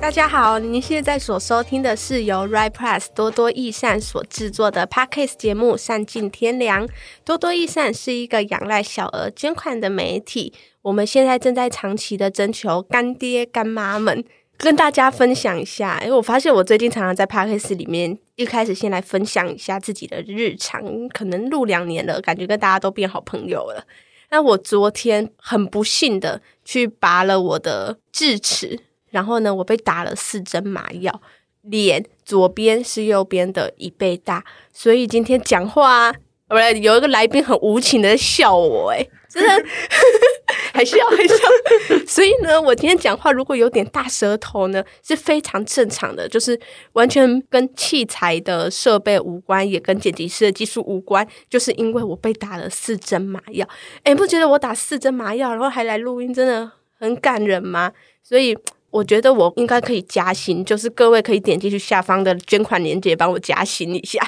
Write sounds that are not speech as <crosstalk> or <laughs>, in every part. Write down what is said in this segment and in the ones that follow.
大家好，您现在所收听的是由 Right Plus 多多益善所制作的 Podcast 节目《善尽天良》。多多益善是一个仰赖小额捐款的媒体，我们现在正在长期的征求干爹干妈们，跟大家分享一下。因为我发现我最近常常在 Podcast 里面，一开始先来分享一下自己的日常，可能录两年了，感觉跟大家都变好朋友了。那我昨天很不幸的去拔了我的智齿。然后呢，我被打了四针麻药，脸左边是右边的一倍大，所以今天讲话，不是有一个来宾很无情的笑我，诶真的还是要还是要，<laughs> 所以呢，我今天讲话如果有点大舌头呢，是非常正常的，就是完全跟器材的设备无关，也跟剪辑师的技术无关，就是因为我被打了四针麻药，诶不觉得我打四针麻药，然后还来录音，真的很感人吗？所以。我觉得我应该可以加薪，就是各位可以点进去下方的捐款链接，帮我加薪一下。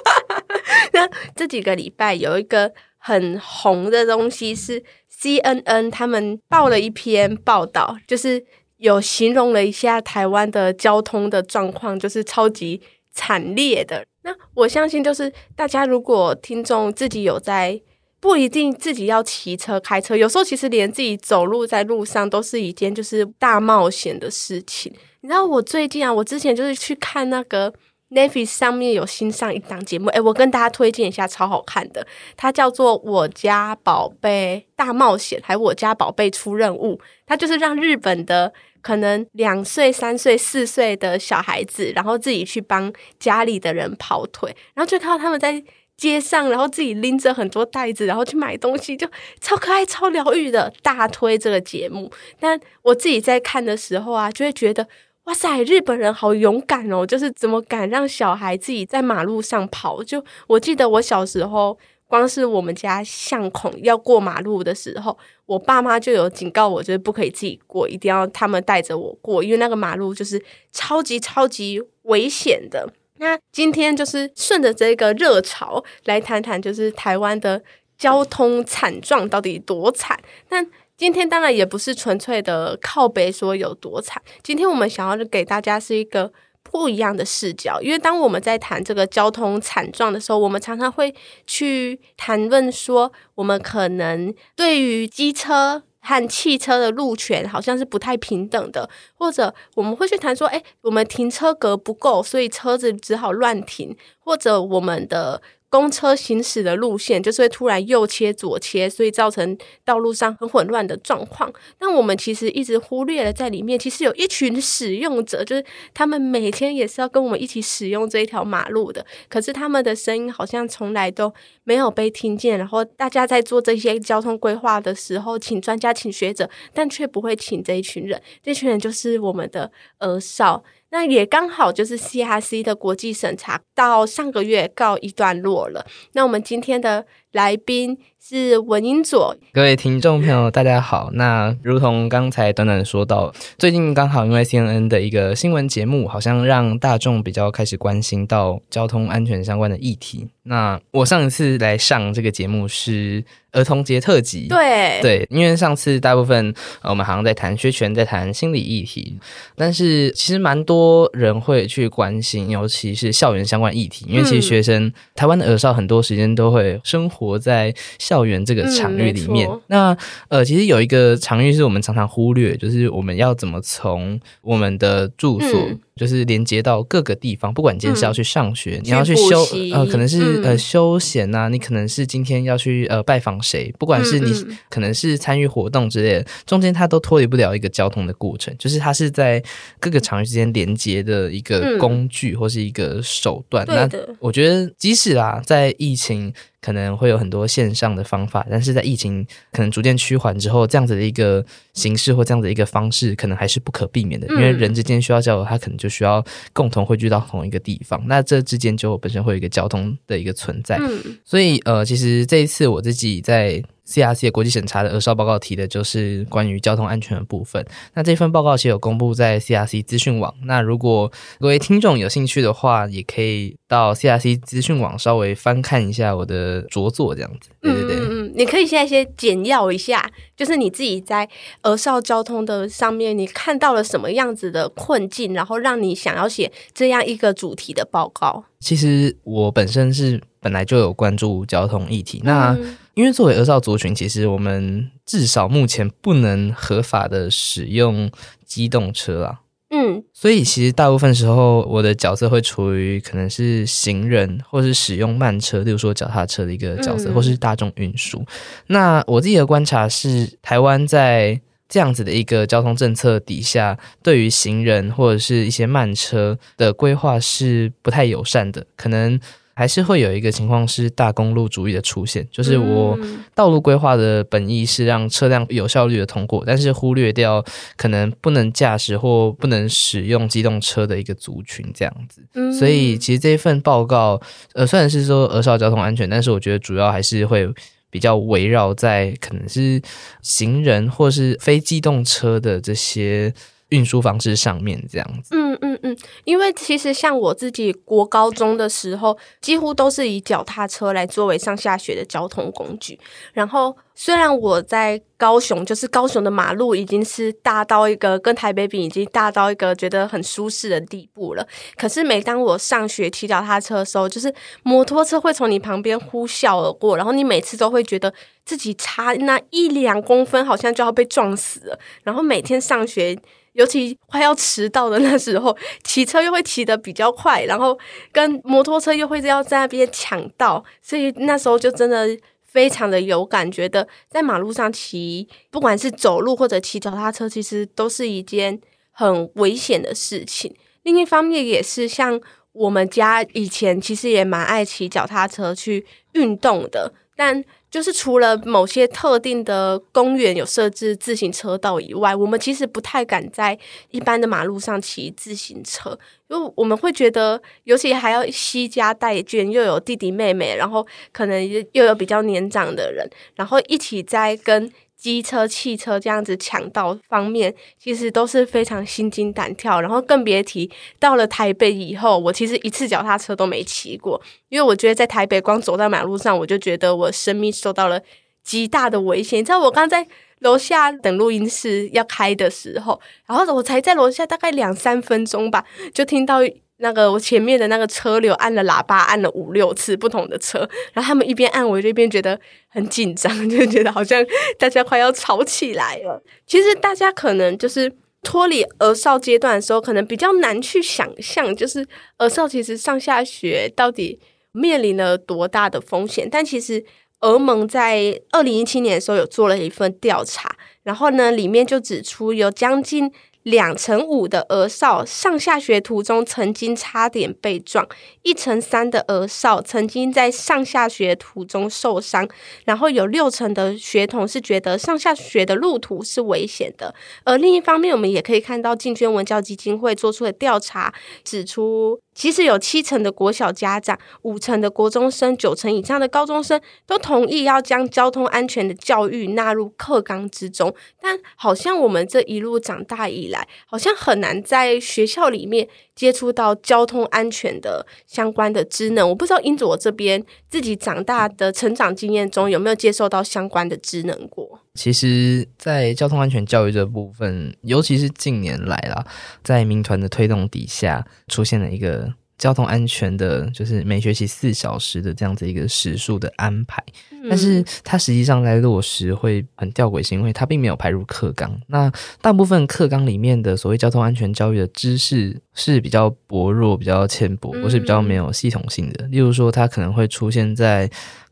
<laughs> 那这几个礼拜有一个很红的东西是 CNN 他们报了一篇报道，就是有形容了一下台湾的交通的状况，就是超级惨烈的。那我相信，就是大家如果听众自己有在。不一定自己要骑车开车，有时候其实连自己走路在路上都是一件就是大冒险的事情。你知道我最近啊，我之前就是去看那个 Netflix 上面有新上一档节目，诶，我跟大家推荐一下，超好看的，它叫做《我家宝贝大冒险》，还有《我家宝贝出任务》，它就是让日本的可能两岁、三岁、四岁的小孩子，然后自己去帮家里的人跑腿，然后就看到他们在。街上，然后自己拎着很多袋子，然后去买东西，就超可爱、超疗愈的。大推这个节目，但我自己在看的时候啊，就会觉得哇塞，日本人好勇敢哦！就是怎么敢让小孩自己在马路上跑？就我记得我小时候，光是我们家巷口要过马路的时候，我爸妈就有警告我，就是不可以自己过，一定要他们带着我过，因为那个马路就是超级超级危险的。那今天就是顺着这个热潮来谈谈，就是台湾的交通惨状到底多惨。但今天当然也不是纯粹的靠北说有多惨。今天我们想要给大家是一个不一样的视角，因为当我们在谈这个交通惨状的时候，我们常常会去谈论说，我们可能对于机车。和汽车的路权好像是不太平等的，或者我们会去谈说，诶，我们停车格不够，所以车子只好乱停，或者我们的。公车行驶的路线就是会突然右切左切，所以造成道路上很混乱的状况。但我们其实一直忽略了在里面，其实有一群使用者，就是他们每天也是要跟我们一起使用这一条马路的。可是他们的声音好像从来都没有被听见。然后大家在做这些交通规划的时候，请专家、请学者，但却不会请这一群人。这群人就是我们的儿少。那也刚好就是 CRC 的国际审查到上个月告一段落了。那我们今天的来宾是文英佐。各位听众朋友，大家好。那如同刚才短短说到，最近刚好因为 CNN 的一个新闻节目，好像让大众比较开始关心到交通安全相关的议题。那我上一次来上这个节目是儿童节特辑，对对，因为上次大部分我们好像在谈学权，在谈心理议题，但是其实蛮多人会去关心，尤其是校园相关议题，因为其实学生、嗯、台湾的儿少很多时间都会生活在校园这个场域里面。嗯、那呃，其实有一个场域是我们常常忽略，就是我们要怎么从我们的住所。嗯就是连接到各个地方，不管今天是要去上学，嗯、你要去休呃，可能是、嗯、呃休闲呐、啊，你可能是今天要去呃拜访谁，不管是你可能是参与活动之类的，中间它都脱离不了一个交通的过程，就是它是在各个场域之间连接的一个工具或是一个手段。嗯、那我觉得，即使啊，在疫情。可能会有很多线上的方法，但是在疫情可能逐渐趋缓之后，这样子的一个形式或这样子的一个方式，可能还是不可避免的。嗯、因为人之间需要交流，他可能就需要共同汇聚到同一个地方，那这之间就本身会有一个交通的一个存在。嗯、所以呃，其实这一次我自己在 CRC 的国际审查的儿少报告提的就是关于交通安全的部分。那这份报告其实有公布在 CRC 资讯网。那如果各位听众有兴趣的话，也可以到 CRC 资讯网稍微翻看一下我的着作，这样子。对对对，嗯嗯，你可以现在先简要一下，就是你自己在儿少交通的上面，你看到了什么样子的困境，然后让你想要写这样一个主题的报告。其实我本身是本来就有关注交通议题，那。嗯因为作为儿少族群，其实我们至少目前不能合法的使用机动车啊。嗯，所以其实大部分时候我的角色会处于可能是行人，或是使用慢车，例如说脚踏车的一个角色，或是大众运输。那我自己的观察是，台湾在这样子的一个交通政策底下，对于行人或者是一些慢车的规划是不太友善的，可能。还是会有一个情况是大公路主义的出现，就是我道路规划的本意是让车辆有效率的通过，但是忽略掉可能不能驾驶或不能使用机动车的一个族群这样子。所以其实这一份报告，呃，虽然是说儿少交通安全，但是我觉得主要还是会比较围绕在可能是行人或是非机动车的这些。运输方式上面这样子，嗯嗯嗯，因为其实像我自己国高中的时候，几乎都是以脚踏车来作为上下学的交通工具。然后虽然我在高雄，就是高雄的马路已经是大到一个跟台北比已经大到一个觉得很舒适的地步了，可是每当我上学骑脚踏车的时候，就是摩托车会从你旁边呼啸而过，然后你每次都会觉得自己差那一两公分，好像就要被撞死了。然后每天上学。尤其快要迟到的那时候，骑车又会骑得比较快，然后跟摩托车又会要在那边抢道，所以那时候就真的非常的有感觉的，在马路上骑，不管是走路或者骑脚踏车，其实都是一件很危险的事情。另一方面，也是像我们家以前其实也蛮爱骑脚踏车去运动的，但。就是除了某些特定的公园有设置自行车道以外，我们其实不太敢在一般的马路上骑自行车，因为我们会觉得，尤其还要惜家带眷，又有弟弟妹妹，然后可能又有比较年长的人，然后一起在跟。机车、汽车这样子抢道方面，其实都是非常心惊胆跳。然后更别提到了台北以后，我其实一次脚踏车都没骑过，因为我觉得在台北光走在马路上，我就觉得我生命受到了极大的危险。你知道，我刚在楼下等录音室要开的时候，然后我才在楼下大概两三分钟吧，就听到。那个我前面的那个车流按了喇叭，按了五六次不同的车，然后他们一边按，我就一边觉得很紧张，就觉得好像大家快要吵起来了。其实大家可能就是脱离儿少阶段的时候，可能比较难去想象，就是儿少其实上下学到底面临了多大的风险。但其实儿盟在二零一七年的时候有做了一份调查，然后呢，里面就指出有将近。两成五的额少上下学途中曾经差点被撞，一成三的额少曾经在上下学途中受伤，然后有六成的学童是觉得上下学的路途是危险的。而另一方面，我们也可以看到进捐文教基金会做出的调查指出，其实有七成的国小家长、五成的国中生、九成以上的高中生都同意要将交通安全的教育纳入课纲之中，但好像我们这一路长大以来，好像很难在学校里面接触到交通安全的相关的职能。我不知道英佐这边自己长大的成长经验中有没有接受到相关的职能过？其实，在交通安全教育这部分，尤其是近年来啦，在民团的推动底下，出现了一个。交通安全的，就是每学期四小时的这样子一个时数的安排，但是它实际上在落实会很吊诡，是因为它并没有排入课纲。那大部分课纲里面的所谓交通安全教育的知识是比较薄弱、比较浅薄，或是比较没有系统性的。例如说，它可能会出现在。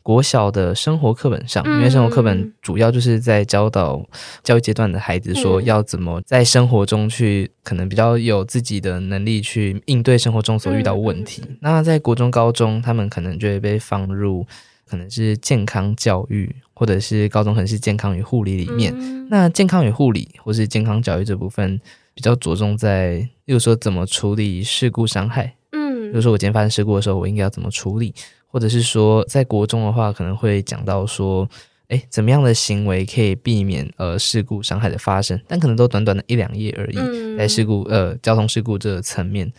国小的生活课本上，因为生活课本主要就是在教导教育阶段的孩子说要怎么在生活中去，可能比较有自己的能力去应对生活中所遇到问题。那在国中、高中，他们可能就会被放入可能是健康教育，或者是高中可能是健康与护理里面。那健康与护理或是健康教育这部分，比较着重在，例如说怎么处理事故伤害。嗯，比如说我今天发生事故的时候，我应该要怎么处理？或者是说，在国中的话，可能会讲到说，哎，怎么样的行为可以避免呃事故伤害的发生？但可能都短短的一两页而已，嗯、在事故呃交通事故这个层面。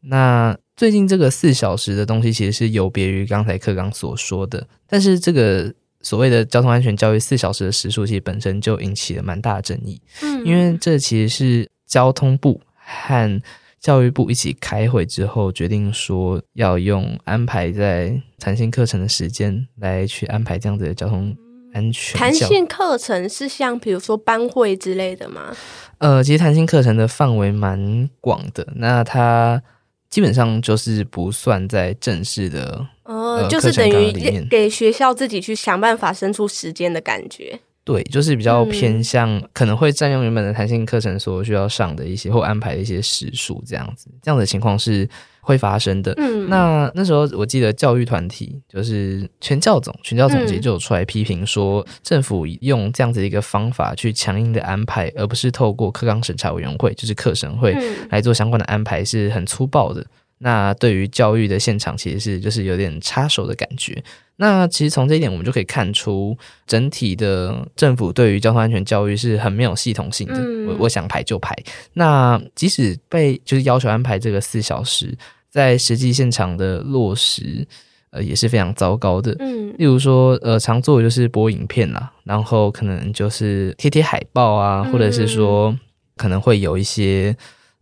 那最近这个四小时的东西其实是有别于刚才课纲所说的，但是这个所谓的交通安全教育四小时的时数，其实本身就引起了蛮大的争议。嗯，因为这其实是交通部和教育部一起开会之后决定说要用安排在弹性课程的时间来去安排这样子的交通安全。弹性课程是像比如说班会之类的吗？呃，其实弹性课程的范围蛮广的，那它。基本上就是不算在正式的，呃，呃就是等于给学校自己去想办法生出时间的感觉。对，就是比较偏向，嗯、可能会占用原本的弹性课程所需要上的一些或安排的一些时数，这样子，这样的情况是会发生的。嗯，那那时候我记得教育团体就是全教总，全教总其实就有出来批评说，嗯、政府用这样子一个方法去强硬的安排，而不是透过课纲审查委员会，就是课审会来做相关的安排，是很粗暴的。那对于教育的现场，其实是就是有点插手的感觉。那其实从这一点，我们就可以看出，整体的政府对于交通安全教育是很没有系统性的。嗯、我我想排就排。那即使被就是要求安排这个四小时，在实际现场的落实，呃，也是非常糟糕的。嗯，例如说，呃，常做的就是播影片啦，然后可能就是贴贴海报啊，或者是说可能会有一些。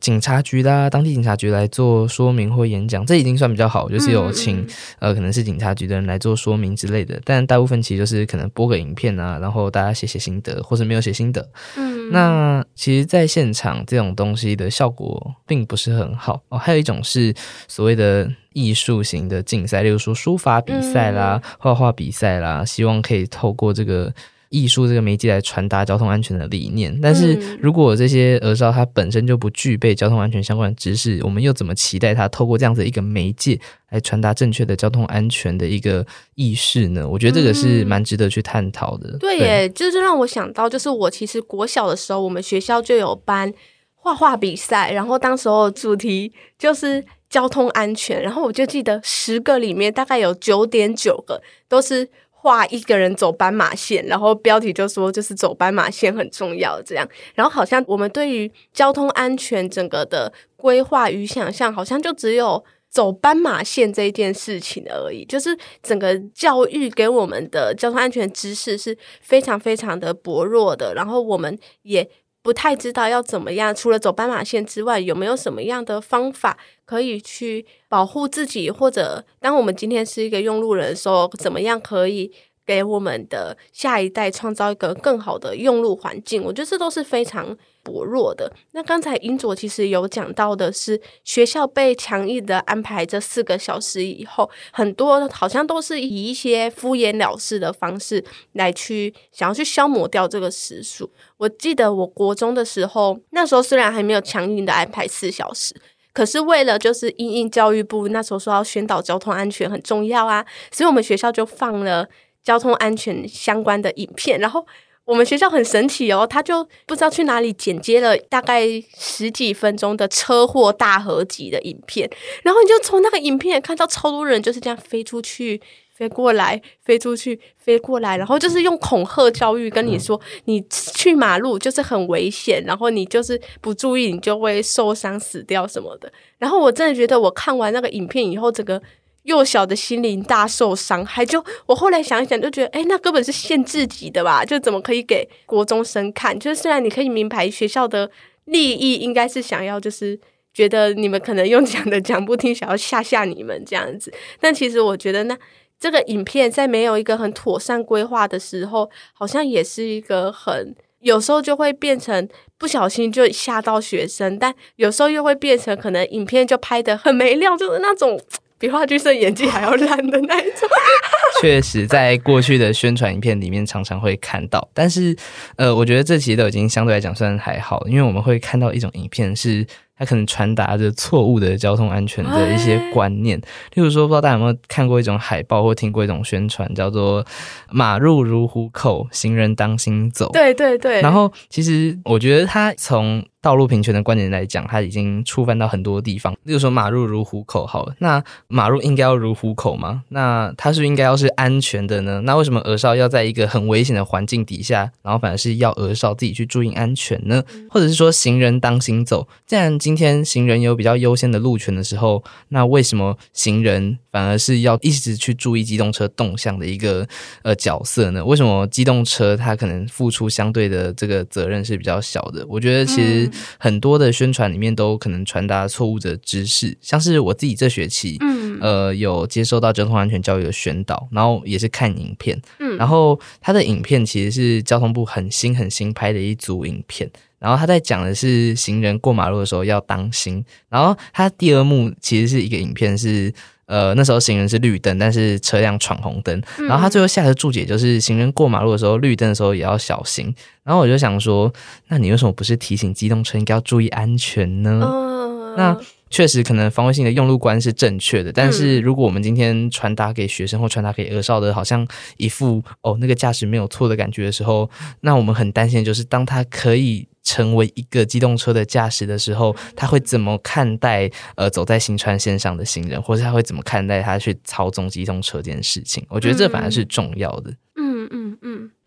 警察局啦，当地警察局来做说明或演讲，这已经算比较好，就是有请、嗯、呃，可能是警察局的人来做说明之类的。但大部分其实就是可能播个影片啊，然后大家写写心得，或者没有写心得。嗯，那其实，在现场这种东西的效果并不是很好哦。还有一种是所谓的艺术型的竞赛，例如说书法比赛啦、画画、嗯、比赛啦，希望可以透过这个。艺术这个媒介来传达交通安全的理念，但是如果这些儿少他本身就不具备交通安全相关的知识，我们又怎么期待他透过这样子一个媒介来传达正确的交通安全的一个意识呢？我觉得这个是蛮值得去探讨的。嗯、对耶，对就是让我想到，就是我其实国小的时候，我们学校就有班画画比赛，然后当时候主题就是交通安全，然后我就记得十个里面大概有九点九个都是。画一个人走斑马线，然后标题就说就是走斑马线很重要这样，然后好像我们对于交通安全整个的规划与想象，好像就只有走斑马线这一件事情而已，就是整个教育给我们的交通安全知识是非常非常的薄弱的，然后我们也。不太知道要怎么样，除了走斑马线之外，有没有什么样的方法可以去保护自己？或者，当我们今天是一个用路人的时候，怎么样可以给我们的下一代创造一个更好的用路环境？我觉得这都是非常。薄弱的。那刚才英卓其实有讲到的是，学校被强硬的安排这四个小时以后，很多好像都是以一些敷衍了事的方式来去想要去消磨掉这个时数。我记得我国中的时候，那时候虽然还没有强硬的安排四小时，可是为了就是因应教育部那时候说要宣导交通安全很重要啊，所以我们学校就放了交通安全相关的影片，然后。我们学校很神奇哦，他就不知道去哪里剪接了大概十几分钟的车祸大合集的影片，然后你就从那个影片看到超多人就是这样飞出去、飞过来、飞出去、飞过来，然后就是用恐吓教育跟你说，你去马路就是很危险，然后你就是不注意你就会受伤死掉什么的。然后我真的觉得我看完那个影片以后，整个。幼小的心灵大受伤害，就我后来想想，就觉得，诶，那根本是限制级的吧？就怎么可以给国中生看？就是虽然你可以明白学校的利益，应该是想要，就是觉得你们可能用讲的讲不听，想要吓吓你们这样子。但其实我觉得，那这个影片在没有一个很妥善规划的时候，好像也是一个很有时候就会变成不小心就吓到学生，但有时候又会变成可能影片就拍得很没料，就是那种。比话剧社演技还要烂的那一种，<laughs> 确实在过去的宣传影片里面常常会看到，但是呃，我觉得这其实都已经相对来讲算还好，因为我们会看到一种影片是。它可能传达着错误的交通安全的一些观念，例如说，不知道大家有没有看过一种海报或听过一种宣传，叫做“马路如虎口，行人当心走”。对对对。然后，其实我觉得他从道路平权的观点来讲，他已经触犯到很多地方。例如说，马路如虎口，好了，那马路应该要如虎口吗？那它是应该要是安全的呢？那为什么鹅少要在一个很危险的环境底下，然后反而是要鹅少自己去注意安全呢？或者是说行人当心走？既然今天行人有比较优先的路权的时候，那为什么行人反而是要一直去注意机动车动向的一个呃角色呢？为什么机动车它可能付出相对的这个责任是比较小的？我觉得其实很多的宣传里面都可能传达错误的知识，像是我自己这学期，嗯，呃，有接受到交通安全教育的宣导，然后也是看影片，嗯，然后它的影片其实是交通部很新很新拍的一组影片，然后他在讲的是行人过马路的时候要当心，然后他第二幕其实是一个影片是。呃，那时候行人是绿灯，但是车辆闯红灯。然后他最后下的注解就是，行人过马路的时候，绿灯的时候也要小心。然后我就想说，那你为什么不是提醒机动车应该要注意安全呢？嗯、那确实可能防卫性的用路观是正确的，但是如果我们今天传达给学生或传达给儿少的，好像一副哦那个驾驶没有错的感觉的时候，那我们很担心就是当他可以。成为一个机动车的驾驶的时候，他会怎么看待呃走在新川线上的行人，或者他会怎么看待他去操纵机动车这件事情？我觉得这反而是重要的。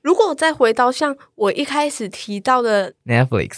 如果再回到像我一开始提到的 Netflix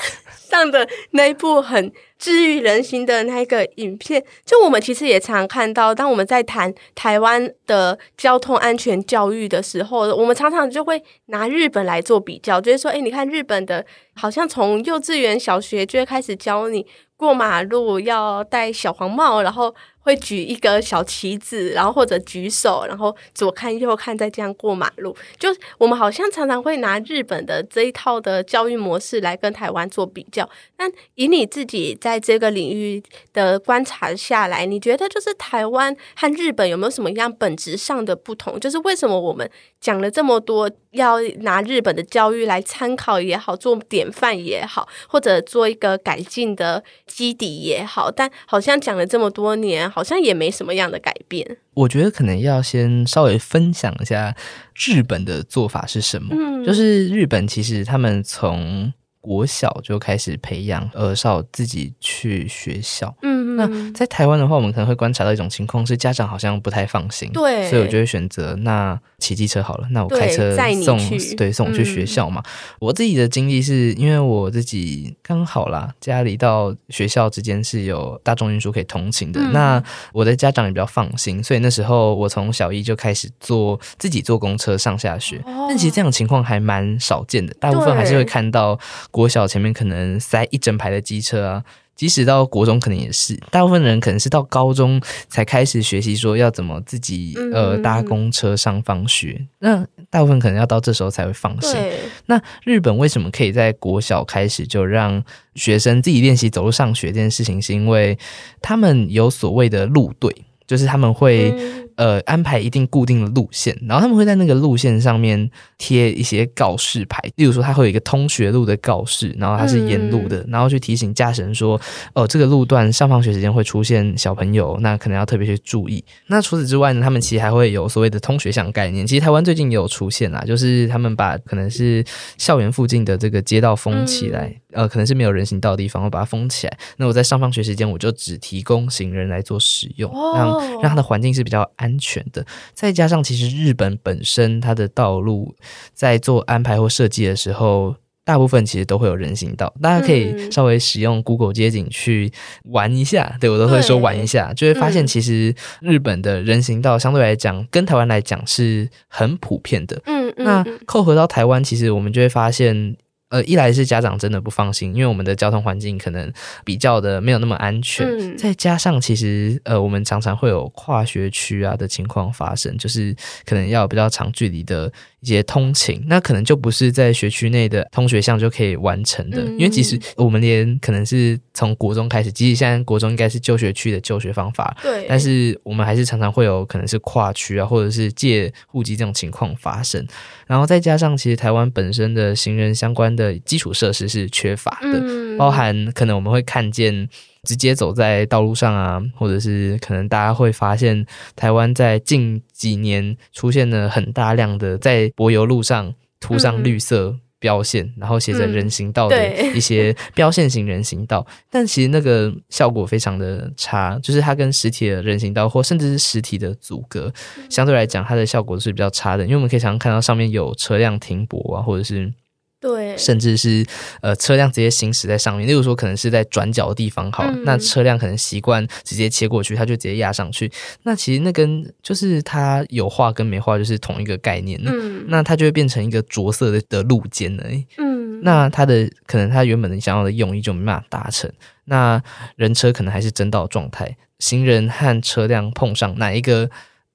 上的那一部很治愈人心的那个影片，就我们其实也常看到，当我们在谈台湾的交通安全教育的时候，我们常常就会拿日本来做比较，就是说，诶，你看日本的，好像从幼稚园、小学就会开始教你过马路要戴小黄帽，然后。会举一个小旗子，然后或者举手，然后左看右看，再这样过马路。就我们好像常常会拿日本的这一套的教育模式来跟台湾做比较。但以你自己在这个领域的观察下来，你觉得就是台湾和日本有没有什么样本质上的不同？就是为什么我们讲了这么多，要拿日本的教育来参考也好，做典范也好，或者做一个改进的基底也好，但好像讲了这么多年。好像也没什么样的改变。我觉得可能要先稍微分享一下日本的做法是什么。嗯，就是日本其实他们从国小就开始培养儿少自己去学校。嗯，那在台湾的话，我们可能会观察到一种情况是，家长好像不太放心。对，所以我就会选择那骑机车好了。那我开车送，对，对，送我去学校嘛。嗯，我自己的经历是因为我自己刚好啦，家里到学校之间是有大众运输可以通勤的。嗯，那我的家长也比较放心，所以那时候我从小一就开始坐自己坐公车上下学。哦，但其实这样的情况还蛮少见的，大部分还是会看到。国小前面可能塞一整排的机车啊，即使到国中可能也是，大部分人可能是到高中才开始学习说要怎么自己呃搭公车上放学，那大部分可能要到这时候才会放心。那日本为什么可以在国小开始就让学生自己练习走路上学这件事情？是因为他们有所谓的路队，就是他们会。呃，安排一定固定的路线，然后他们会在那个路线上面贴一些告示牌，例如说，它会有一个通学路的告示，然后它是沿路的，嗯、然后去提醒驾驶人说，哦、呃，这个路段上放学时间会出现小朋友，那可能要特别去注意。那除此之外呢，他们其实还会有所谓的通学巷概念。其实台湾最近也有出现啦，就是他们把可能是校园附近的这个街道封起来，嗯、呃，可能是没有人行道的地方，我把它封起来。那我在上放学时间，我就只提供行人来做使用，让让它的环境是比较安。安全的，再加上其实日本本身它的道路在做安排或设计的时候，大部分其实都会有人行道，大家可以稍微使用 Google 街景去玩一下。嗯、对我都会说玩一下，就会发现其实日本的人行道相对来讲跟台湾来讲是很普遍的。嗯，那扣合到台湾，其实我们就会发现。呃，一来是家长真的不放心，因为我们的交通环境可能比较的没有那么安全，嗯、再加上其实呃，我们常常会有跨学区啊的情况发生，就是可能要比较长距离的。一些通勤，那可能就不是在学区内的通学项就可以完成的，嗯、因为其实我们连可能是从国中开始，即使现在国中应该是就学区的就学方法，对，但是我们还是常常会有可能是跨区啊，或者是借户籍这种情况发生。然后再加上，其实台湾本身的行人相关的基础设施是缺乏的，嗯、包含可能我们会看见。直接走在道路上啊，或者是可能大家会发现，台湾在近几年出现了很大量的在柏油路上涂上绿色标线，然后写着人行道的一些标线型人行道，嗯、但其实那个效果非常的差，就是它跟实体的人行道或甚至是实体的阻隔，相对来讲它的效果是比较差的，因为我们可以常常看到上面有车辆停泊啊，或者是。对，甚至是呃车辆直接行驶在上面，例如说可能是在转角的地方，好，嗯、那车辆可能习惯直接切过去，它就直接压上去。那其实那跟就是它有画跟没画就是同一个概念，嗯，那它就会变成一个着色的的路肩而已，嗯，那它的可能它原本的想要的用意就没办法达成，那人车可能还是争道状态，行人和车辆碰上哪一个？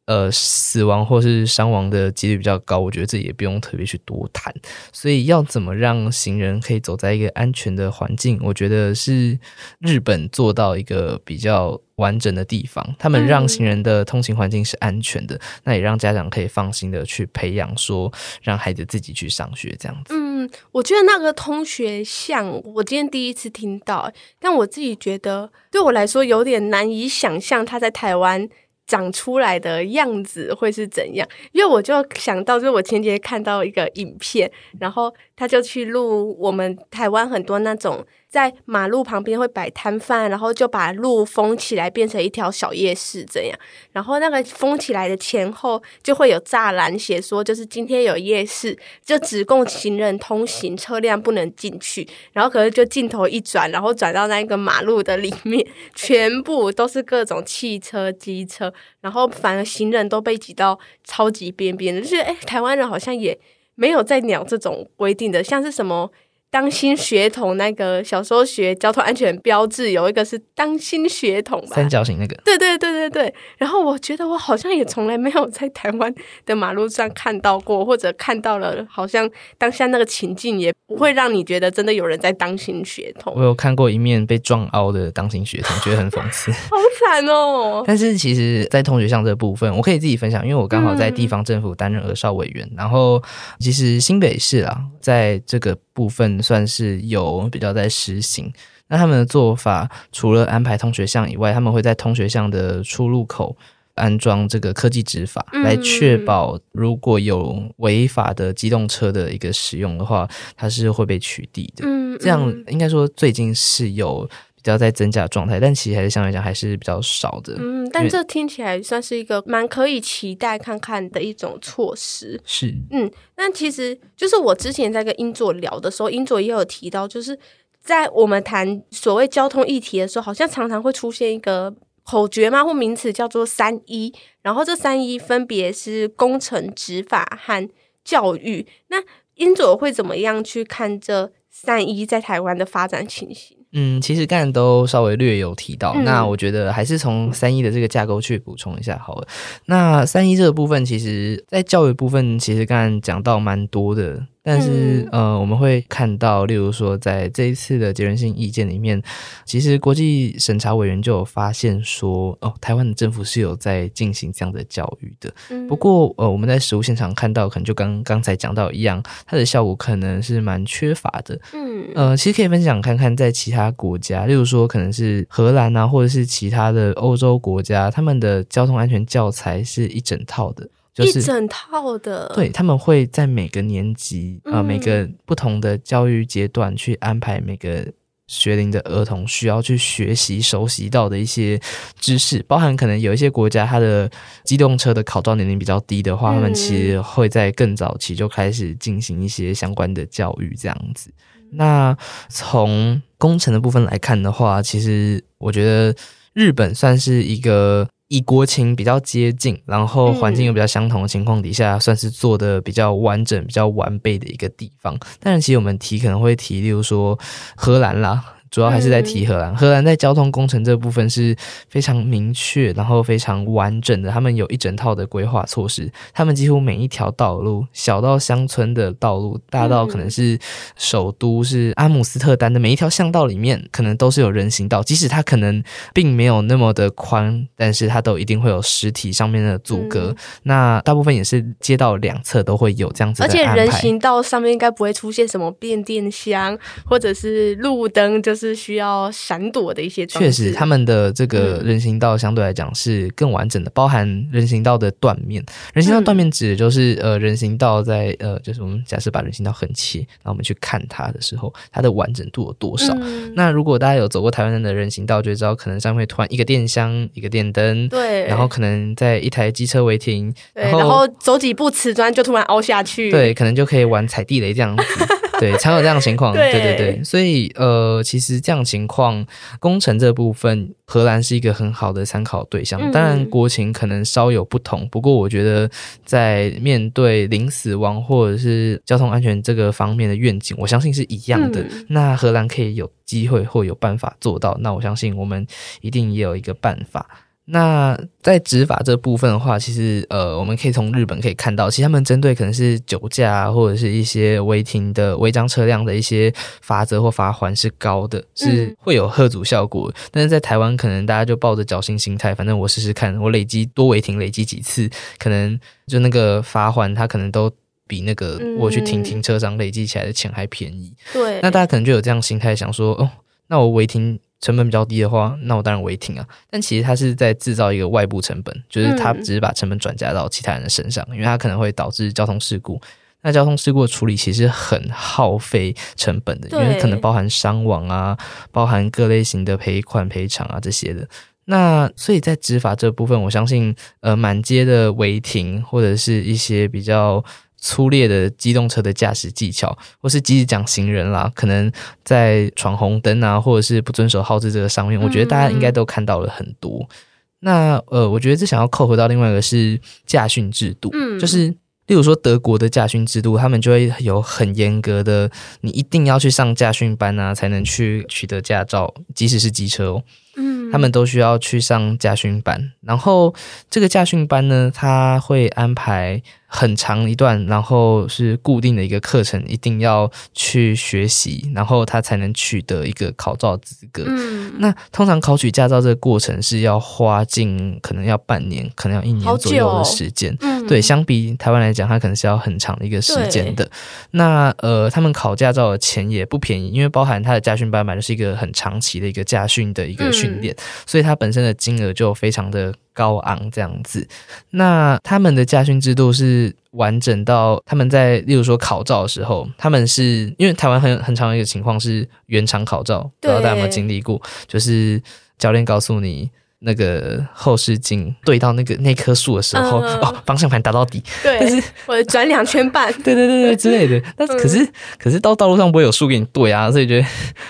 呃，死亡或是伤亡的几率比较高，我觉得这也不用特别去多谈。所以要怎么让行人可以走在一个安全的环境，我觉得是日本做到一个比较完整的地方。他们让行人的通行环境是安全的，那也让家长可以放心的去培养，说让孩子自己去上学这样子。嗯，我觉得那个通学巷，我今天第一次听到，但我自己觉得对我来说有点难以想象，他在台湾。长出来的样子会是怎样？因为我就想到，就是我前几天看到一个影片，然后他就去录我们台湾很多那种。在马路旁边会摆摊贩，然后就把路封起来，变成一条小夜市这样。然后那个封起来的前后就会有栅栏，写说就是今天有夜市，就只供行人通行，车辆不能进去。然后可是就镜头一转，然后转到那个马路的里面，全部都是各种汽车、机车，然后反而行人都被挤到超级边边。就是哎，台湾人好像也没有在鸟这种规定的，像是什么。当心血统那个小时候学交通安全标志有一个是当心血统吧，三角形那个。对对对对对。然后我觉得我好像也从来没有在台湾的马路上看到过，或者看到了，好像当下那个情境也不会让你觉得真的有人在当心血统。我有看过一面被撞凹的当心血统，觉得很讽刺，<laughs> 好惨哦。但是其实，在同学巷这部分，我可以自己分享，因为我刚好在地方政府担任儿少委员，嗯、然后其实新北市啊，在这个。部分算是有比较在实行，那他们的做法除了安排通学巷以外，他们会在通学巷的出入口安装这个科技执法，嗯、来确保如果有违法的机动车的一个使用的话，它是会被取缔的。嗯，这样应该说最近是有。比较在增加状态，但其实还是相对来讲还是比较少的。嗯，但这听起来算是一个蛮可以期待看看的一种措施。是，嗯，那其实就是我之前在跟英佐聊的时候，英佐也有提到，就是在我们谈所谓交通议题的时候，好像常常会出现一个口诀嘛，或名词叫做“三一”，然后这三一分别是工程、执法和教育。那英佐会怎么样去看这三一在台湾的发展情形？嗯，其实刚才都稍微略有提到，嗯、那我觉得还是从三一的这个架构去补充一下好了。那三一这个部分，其实在教育部分，其实刚才讲到蛮多的。但是，嗯、呃，我们会看到，例如说，在这一次的结论性意见里面，其实国际审查委员就有发现说，哦，台湾的政府是有在进行这样的教育的。嗯、不过，呃，我们在实务现场看到，可能就刚刚才讲到一样，它的效果可能是蛮缺乏的。嗯，呃，其实可以分享看看，在其他国家，例如说，可能是荷兰啊，或者是其他的欧洲国家，他们的交通安全教材是一整套的。就是、一整套的，对，他们会在每个年级啊、呃，每个不同的教育阶段去安排每个学龄的儿童需要去学习、熟悉到的一些知识，包含可能有一些国家它的机动车的考照年龄比较低的话，嗯、他们其实会在更早期就开始进行一些相关的教育，这样子。那从工程的部分来看的话，其实我觉得日本算是一个。以国情比较接近，然后环境又比较相同的情况底下，嗯、算是做的比较完整、比较完备的一个地方。但是，其实我们提可能会提，例如说荷兰啦。主要还是在提荷兰，嗯、荷兰在交通工程这部分是非常明确，然后非常完整的。他们有一整套的规划措施，他们几乎每一条道路，小到乡村的道路，大到可能是首都是阿姆斯特丹的每一条巷道里面，可能都是有人行道，即使它可能并没有那么的宽，但是它都一定会有实体上面的阻隔。嗯、那大部分也是街道两侧都会有这样子的，而且人行道上面应该不会出现什么变电箱或者是路灯，就是。是需要闪躲的一些。确实，他们的这个人行道相对来讲是更完整的，包含人行道的断面。人行道断面指的就是呃，人行道在呃，就是我们假设把人行道横切，然后我们去看它的时候，它的完整度有多少？嗯、那如果大家有走过台湾的人行道，就知道可能上面突然一个电箱，一个电灯，对，然后可能在一台机车违停，然后，然后走几步瓷砖就突然凹下去，对，可能就可以玩踩地雷这样子。<laughs> 对，常有这样的情况。<laughs> 对对对，所以呃，其实这样情况，工程这部分，荷兰是一个很好的参考对象。当然，国情可能稍有不同，不过我觉得在面对零死亡或者是交通安全这个方面的愿景，我相信是一样的。那荷兰可以有机会或有办法做到，那我相信我们一定也有一个办法。那在执法这部分的话，其实呃，我们可以从日本可以看到，其实他们针对可能是酒驾啊或者是一些违停的违章车辆的一些罚则或罚锾是高的，是会有吓阻效果。嗯、但是在台湾，可能大家就抱着侥幸心态，反正我试试看，我累积多违停，累积几次，可能就那个罚锾，它可能都比那个我去停停车场累积起来的钱还便宜。对、嗯，那大家可能就有这样心态，想说，哦，那我违停。成本比较低的话，那我当然违停啊。但其实它是在制造一个外部成本，就是它只是把成本转嫁到其他人的身上，嗯、因为它可能会导致交通事故。那交通事故的处理其实很耗费成本的，因为可能包含伤亡啊，包含各类型的赔款赔偿啊这些的。那所以在执法这部分，我相信呃满街的违停或者是一些比较。粗劣的机动车的驾驶技巧，或是即使讲行人啦，可能在闯红灯啊，或者是不遵守号志这个上面，我觉得大家应该都看到了很多。嗯、那呃，我觉得这想要扣合到另外一个是驾训制度，嗯，就是例如说德国的驾训制度，他们就会有很严格的，你一定要去上驾训班啊，才能去取得驾照，即使是机车哦，嗯，他们都需要去上驾训班，然后这个驾训班呢，他会安排。很长一段，然后是固定的一个课程，一定要去学习，然后他才能取得一个考照资格。嗯，那通常考取驾照这个过程是要花近可能要半年，可能要一年左右的时间。嗯，对，相比台湾来讲，它可能是要很长的一个时间的。那呃，他们考驾照的钱也不便宜，因为包含他的驾训班买的是一个很长期的一个驾训的一个训练，嗯，所以它本身的金额就非常的。高昂这样子，那他们的驾训制度是完整到他们在，例如说考照的时候，他们是因为台湾很很常的一个情况是原厂考照，不知道大家有没有经历过，就是教练告诉你。那个后视镜对到那个那棵树的时候，嗯、哦，方向盘打到底，对，但是我转两圈半，<laughs> 对对对对之类的。但是可是、嗯、可是到道路上不会有树给你对啊，所以觉得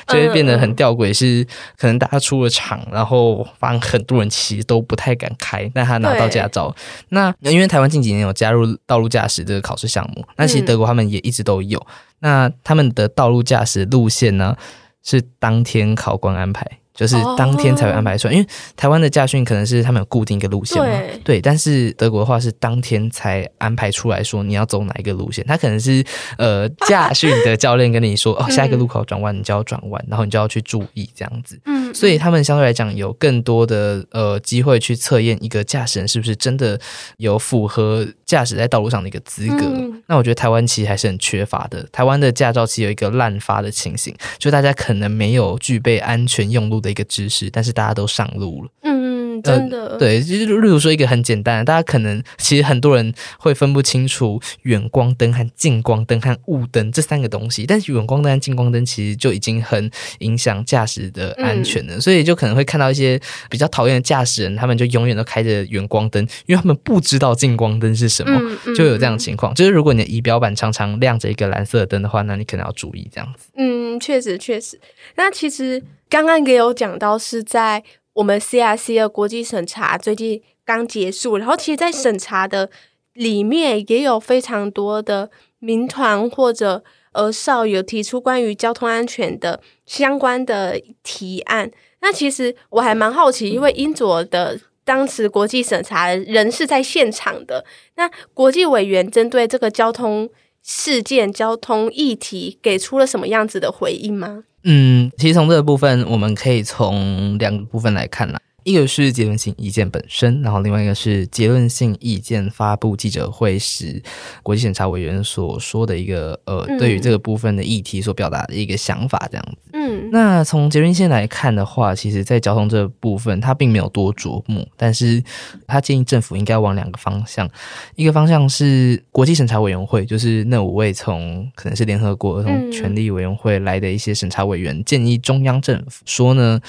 就会变得很吊诡。是可能大家出了场，然后发现很多人其实都不太敢开，但他拿到驾照。那因为台湾近几年有加入道路驾驶这个考试项目，那其实德国他们也一直都有。嗯、那他们的道路驾驶路线呢，是当天考官安排。就是当天才会安排出来，因为台湾的驾训可能是他们有固定一个路线嘛，对，对，但是德国的话是当天才安排出来说你要走哪一个路线，他可能是呃驾训的教练跟你说哦，<laughs> 下一个路口转弯你就要转弯，然后你就要去注意这样子，嗯，所以他们相对来讲有更多的呃机会去测验一个驾驶人是不是真的有符合驾驶在道路上的一个资格。那我觉得台湾其实还是很缺乏的，台湾的驾照其实有一个滥发的情形，就大家可能没有具备安全用路的一个知识，但是大家都上路了。嗯，真的。呃、对，就是例如说一个很简单的，大家可能其实很多人会分不清楚远光灯和近光灯和雾灯这三个东西，但是远光灯和近光灯其实就已经很影响驾驶的安全了。嗯、所以就可能会看到一些比较讨厌的驾驶人，他们就永远都开着远光灯，因为他们不知道近光灯是什么，就有这样的情况。就是如果你的仪表板常常亮着一个蓝色的灯的话，那你可能要注意这样子。嗯，确实确实。那其实。刚刚也有讲到，是在我们 CRC 的国际审查最近刚结束，然后其实，在审查的里面也有非常多的民团或者儿少有提出关于交通安全的相关的提案。那其实我还蛮好奇，因为英佐的当时国际审查人是在现场的，那国际委员针对这个交通事件、交通议题给出了什么样子的回应吗？嗯，其实从这个部分，我们可以从两个部分来看啦。一个是结论性意见本身，然后另外一个是结论性意见发布记者会时，国际审查委员所说的一个呃，嗯、对于这个部分的议题所表达的一个想法，这样子。嗯，那从结论性来看的话，其实在交通这部分，他并没有多琢磨，但是他建议政府应该往两个方向，一个方向是国际审查委员会，就是那五位从可能是联合国儿童权利委员会来的一些审查委员，嗯、建议中央政府说呢。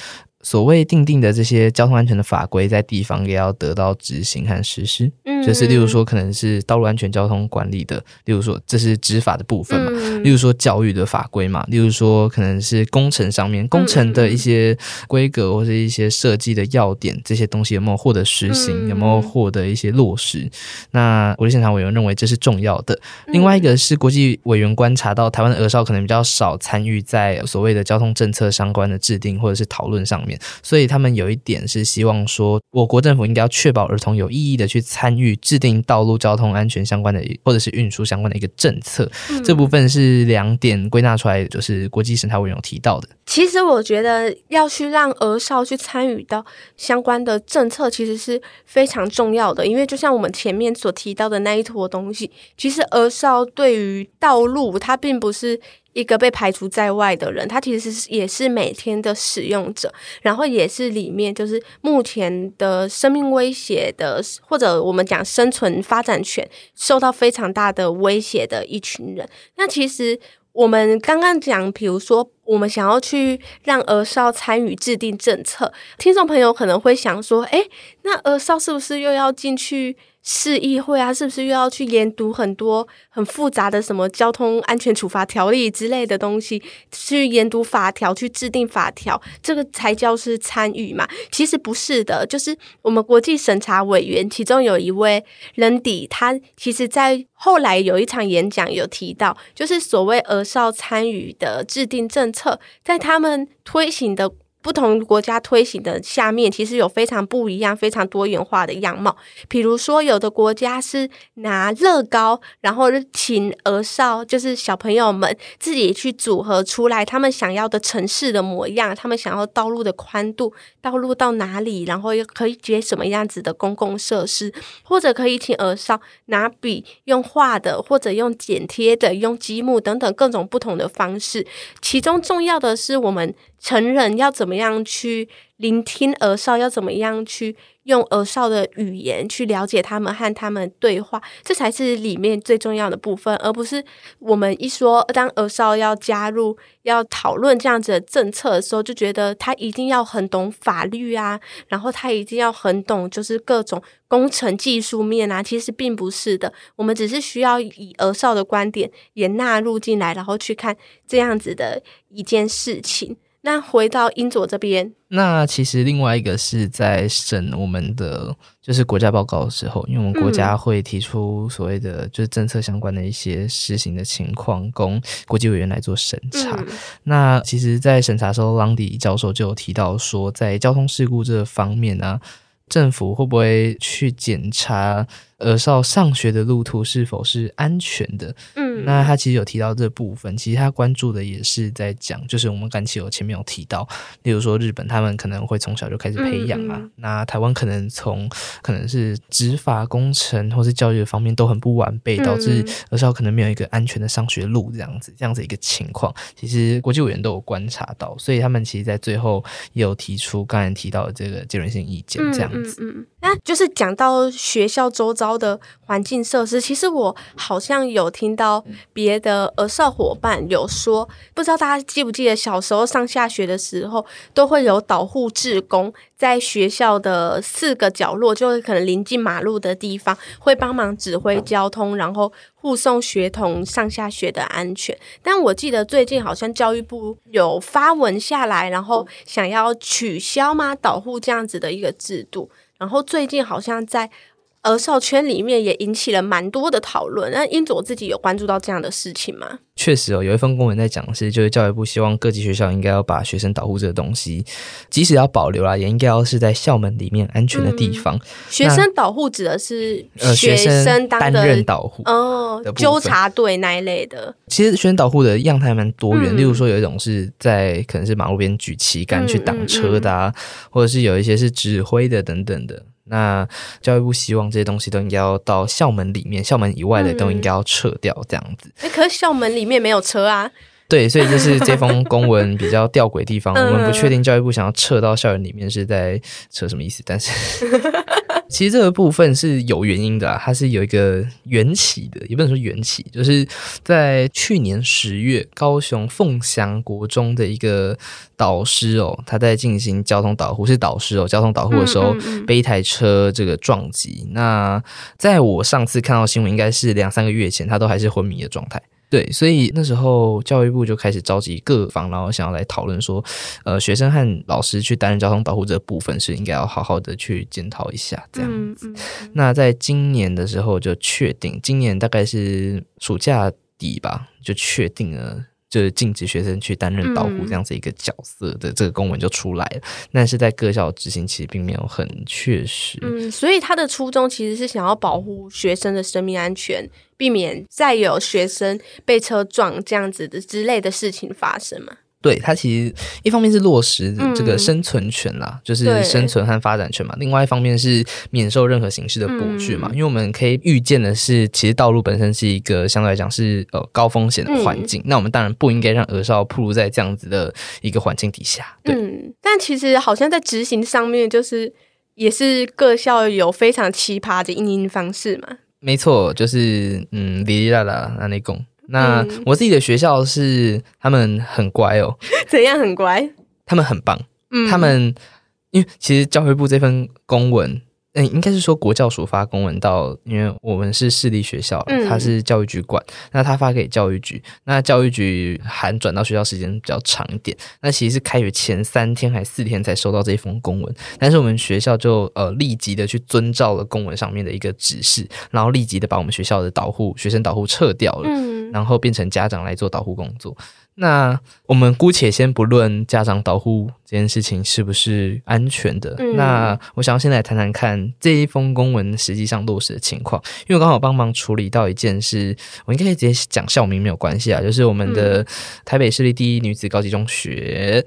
所谓定定的这些交通安全的法规，在地方也要得到执行和实施。嗯，就是例如说，可能是道路安全交通管理的，例如说，这是执法的部分嘛。嗯，例如说，教育的法规嘛。例如说，可能是工程上面工程的一些规格或者一些设计的要点，这些东西有没有获得实行，有没有获得一些落实？那国际现场委员认为这是重要的。另外一个是国际委员观察到，台湾的儿少可能比较少参与在所谓的交通政策相关的制定或者是讨论上面。所以他们有一点是希望说，我国政府应该要确保儿童有意义的去参与制定道路交通安全相关的，或者是运输相关的一个政策。嗯、这部分是两点归纳出来，就是国际审查委员有提到的。其实我觉得要去让儿少去参与到相关的政策，其实是非常重要的。因为就像我们前面所提到的那一坨东西，其实儿少对于道路，它并不是。一个被排除在外的人，他其实是也是每天的使用者，然后也是里面就是目前的生命威胁的，或者我们讲生存发展权受到非常大的威胁的一群人。那其实我们刚刚讲，比如说我们想要去让儿少参与制定政策，听众朋友可能会想说，诶，那儿少是不是又要进去？市议会啊，是不是又要去研读很多很复杂的什么交通安全处罚条例之类的东西，去研读法条，去制定法条，这个才叫是参与嘛？其实不是的，就是我们国际审查委员其中有一位人底，他其实在后来有一场演讲有提到，就是所谓儿少参与的制定政策，在他们推行的。不同国家推行的下面，其实有非常不一样、非常多元化的样貌。比如说，有的国家是拿乐高，然后请儿少，就是小朋友们自己去组合出来他们想要的城市的模样，他们想要道路的宽度，道路到哪里，然后又可以接什么样子的公共设施，或者可以请儿少拿笔用画的，或者用剪贴的，用积木等等各种不同的方式。其中重要的是我们。成人要怎么样去聆听儿少？要怎么样去用儿少的语言去了解他们和他们对话？这才是里面最重要的部分，而不是我们一说当儿少要加入、要讨论这样子的政策的时候，就觉得他一定要很懂法律啊，然后他一定要很懂就是各种工程技术面啊。其实并不是的，我们只是需要以儿少的观点也纳入进来，然后去看这样子的一件事情。那回到英佐这边，那其实另外一个是在审我们的就是国家报告的时候，因为我们国家会提出所谓的就是政策相关的一些实行的情况，供国际委员来做审查。嗯、那其实，在审查的时候，朗迪教授就有提到说，在交通事故这方面呢、啊，政府会不会去检查？儿少上学的路途是否是安全的？嗯，那他其实有提到这部分，其实他关注的也是在讲，就是我们刚才有前面有提到，例如说日本他们可能会从小就开始培养啊，嗯嗯，那台湾可能从可能是执法工程或是教育的方面都很不完备，导致儿少可能没有一个安全的上学路这样子，这样子一个情况，其实国际委员都有观察到，所以他们其实在最后也有提出刚才提到的这个结论性意见这样子。嗯，嗯，嗯，那就是讲到学校周遭的环境设施，其实我好像有听到别的儿少伙伴有说，不知道大家记不记得小时候上下学的时候，都会有导护志工在学校的四个角落，就是可能临近马路的地方，会帮忙指挥交通，然后护送学童上下学的安全。但我记得最近好像教育部有发文下来，然后想要取消吗？导护这样子的一个制度，然后最近好像在。儿少圈里面也引起了蛮多的讨论。那英佐自己有关注到这样的事情吗？确实哦，有一份公文在讲的是，就是教育部希望各级学校应该要把学生导护这个东西，即使要保留啦，也应该要是在校门里面安全的地方。嗯、学生导护指的是学生担任导护哦，纠察队那一类的。其实学生导护的样态蛮多元，嗯、例如说有一种是在可能是马路边举旗杆去挡车的啊，或者是有一些是指挥的等等的。那教育部希望这些东西都应该要到校门里面，校门以外的都应该要撤掉，这样子。哎、嗯，可是校门里面没有车啊。<laughs> 对，所以这是这封公文比较吊诡的地方。<laughs> 我们不确定教育部想要撤到校园里面是在撤什么意思，但是 <laughs> 其实这个部分是有原因的啊，它是有一个缘起的，也不能说缘起，就是在去年十月，高雄凤翔国中的一个导师哦，他在进行交通导护，是导师哦，交通导护的时候被一台车这个撞击。那在我上次看到新闻，应该是两三个月前，他都还是昏迷的状态。对，所以那时候教育部就开始召集各方，然后想要来讨论说，呃，学生和老师去担任交通保护这个部分是应该要好好的去检讨一下，这样子。嗯嗯、那在今年的时候就确定，今年大概是暑假底吧，就确定了。就是禁止学生去担任导护这样子一个角色的这个公文就出来了，嗯、但是在各校执行其实并没有很确实。嗯，所以他的初衷其实是想要保护学生的生命安全，避免再有学生被车撞这样子的之类的事情发生嘛。对，它其实一方面是落实这个生存权啦，嗯、就是生存和发展权嘛。另外一方面是免受任何形式的剥削嘛。嗯、因为我们可以预见的是，其实道路本身是一个相对来讲是呃高风险的环境。嗯、那我们当然不应该让鹅少暴露在这样子的一个环境底下。对，嗯、但其实好像在执行上面，就是也是各校有非常奇葩的因应方式嘛。没错，就是嗯，哩哩啦啦那内功。那我自己的学校是他们很乖哦，<laughs> 怎样很乖？他们很棒，嗯，他们因为其实教育部这份公文。嗯，应该是说国教署发公文到，因为我们是私立学校，他是教育局管，嗯、那他发给教育局，那教育局函转到学校时间比较长一点，那其实是开学前三天还四天才收到这一封公文，但是我们学校就呃立即的去遵照了公文上面的一个指示，然后立即的把我们学校的导护学生导护撤掉了，嗯、然后变成家长来做导护工作。那我们姑且先不论家长导护这件事情是不是安全的，嗯、那我想要先来谈谈看这一封公文实际上落实的情况，因为我刚好帮忙处理到一件事，我应该可以直接讲校名没有关系啊，就是我们的台北市立第一女子高级中学。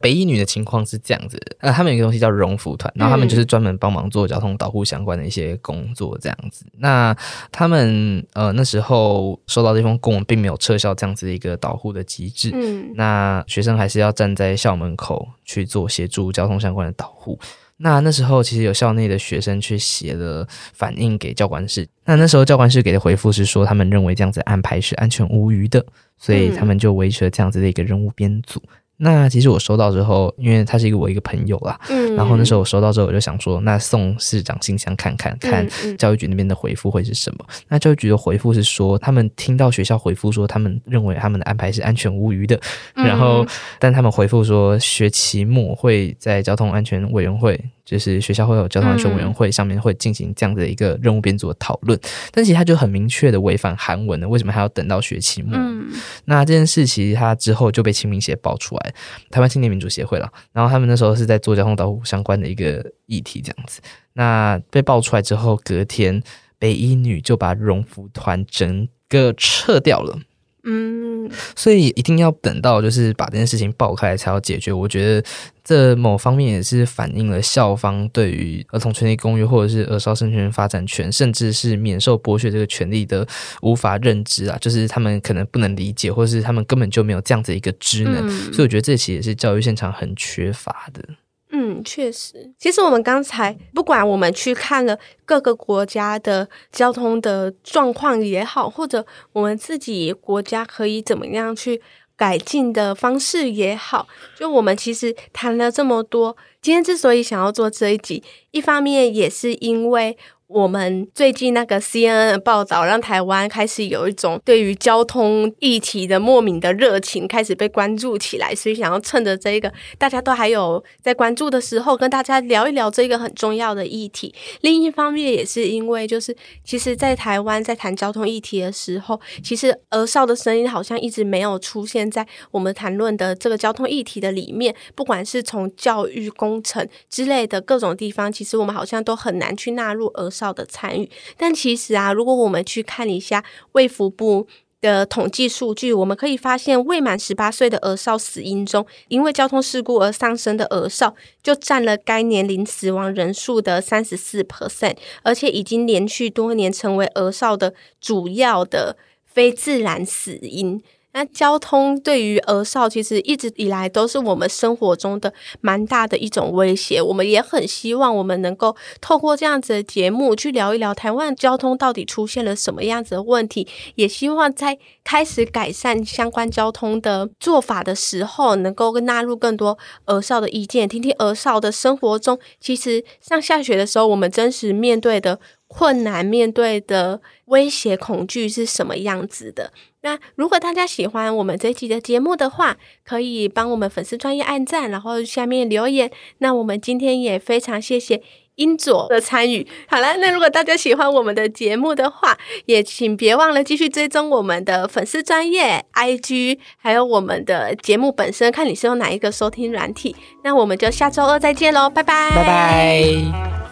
北一女的情况是这样子，呃，他们有一个东西叫荣福团，然后他们就是专门帮忙做交通导护相关的一些工作，这样子。那他们呃那时候收到这封公文，并没有撤销这样子的一个导护的机制，嗯，那学生还是要站在校门口去做协助交通相关的导护。那那时候其实有校内的学生去写了反映给教官室，那那时候教官室给的回复是说，他们认为这样子安排是安全无虞的，所以他们就维持了这样子的一个任务编组。那其实我收到之后，因为他是一个我一个朋友啦，嗯，然后那时候我收到之后，我就想说，那送市长信箱看看，看教育局那边的回复会是什么。那教育局的回复是说，他们听到学校回复说，他们认为他们的安排是安全无虞的，嗯、然后但他们回复说，学期末会在交通安全委员会。就是学校会有交通安全委员会上面会进行这样的一个任务编组的讨论，嗯、但其实他就很明确的违反韩文了，为什么还要等到学期末？嗯、那这件事其实他之后就被清明协爆出来，台湾青年民主协会了，然后他们那时候是在做交通导护相关的一个议题这样子，那被爆出来之后，隔天北一女就把荣福团整个撤掉了。嗯，所以一定要等到就是把这件事情爆开才要解决。我觉得这某方面也是反映了校方对于儿童权利公约或者是儿少生存发展权，甚至是免受剥削这个权利的无法认知啊，就是他们可能不能理解，或者是他们根本就没有这样子一个职能。嗯，所以我觉得这其实也是教育现场很缺乏的。嗯，确实。其实我们刚才不管我们去看了各个国家的交通的状况也好，或者我们自己国家可以怎么样去改进的方式也好，就我们其实谈了这么多，今天之所以想要做这一集，一方面也是因为。我们最近那个 CNN 的报道，让台湾开始有一种对于交通议题的莫名的热情，开始被关注起来。所以想要趁着这个大家都还有在关注的时候，跟大家聊一聊这个很重要的议题。另一方面，也是因为就是其实，在台湾在谈交通议题的时候，其实儿少的声音好像一直没有出现在我们谈论的这个交通议题的里面。不管是从教育、工程之类的各种地方，其实我们好像都很难去纳入儿少的参与，但其实啊，如果我们去看一下卫福部的统计数据，我们可以发现，未满十八岁的儿少死因中，因为交通事故而丧生的儿少，就占了该年龄死亡人数的三十四 percent，而且已经连续多年成为儿少的主要的非自然死因。那交通对于儿少其实一直以来都是我们生活中的蛮大的一种威胁。我们也很希望我们能够透过这样子的节目去聊一聊台湾交通到底出现了什么样子的问题。也希望在开始改善相关交通的做法的时候，能够纳入更多儿少的意见，听听儿少的生活中，其实上下学的时候我们真实面对的困难、面对的威胁、恐惧是什么样子的。那如果大家喜欢我们这一期的节目的话，可以帮我们粉丝专业按赞，然后下面留言。那我们今天也非常谢谢英佐的参与。好了，那如果大家喜欢我们的节目的话，也请别忘了继续追踪我们的粉丝专业 IG，还有我们的节目本身，看你是用哪一个收听软体。那我们就下周二再见喽，拜拜，拜拜。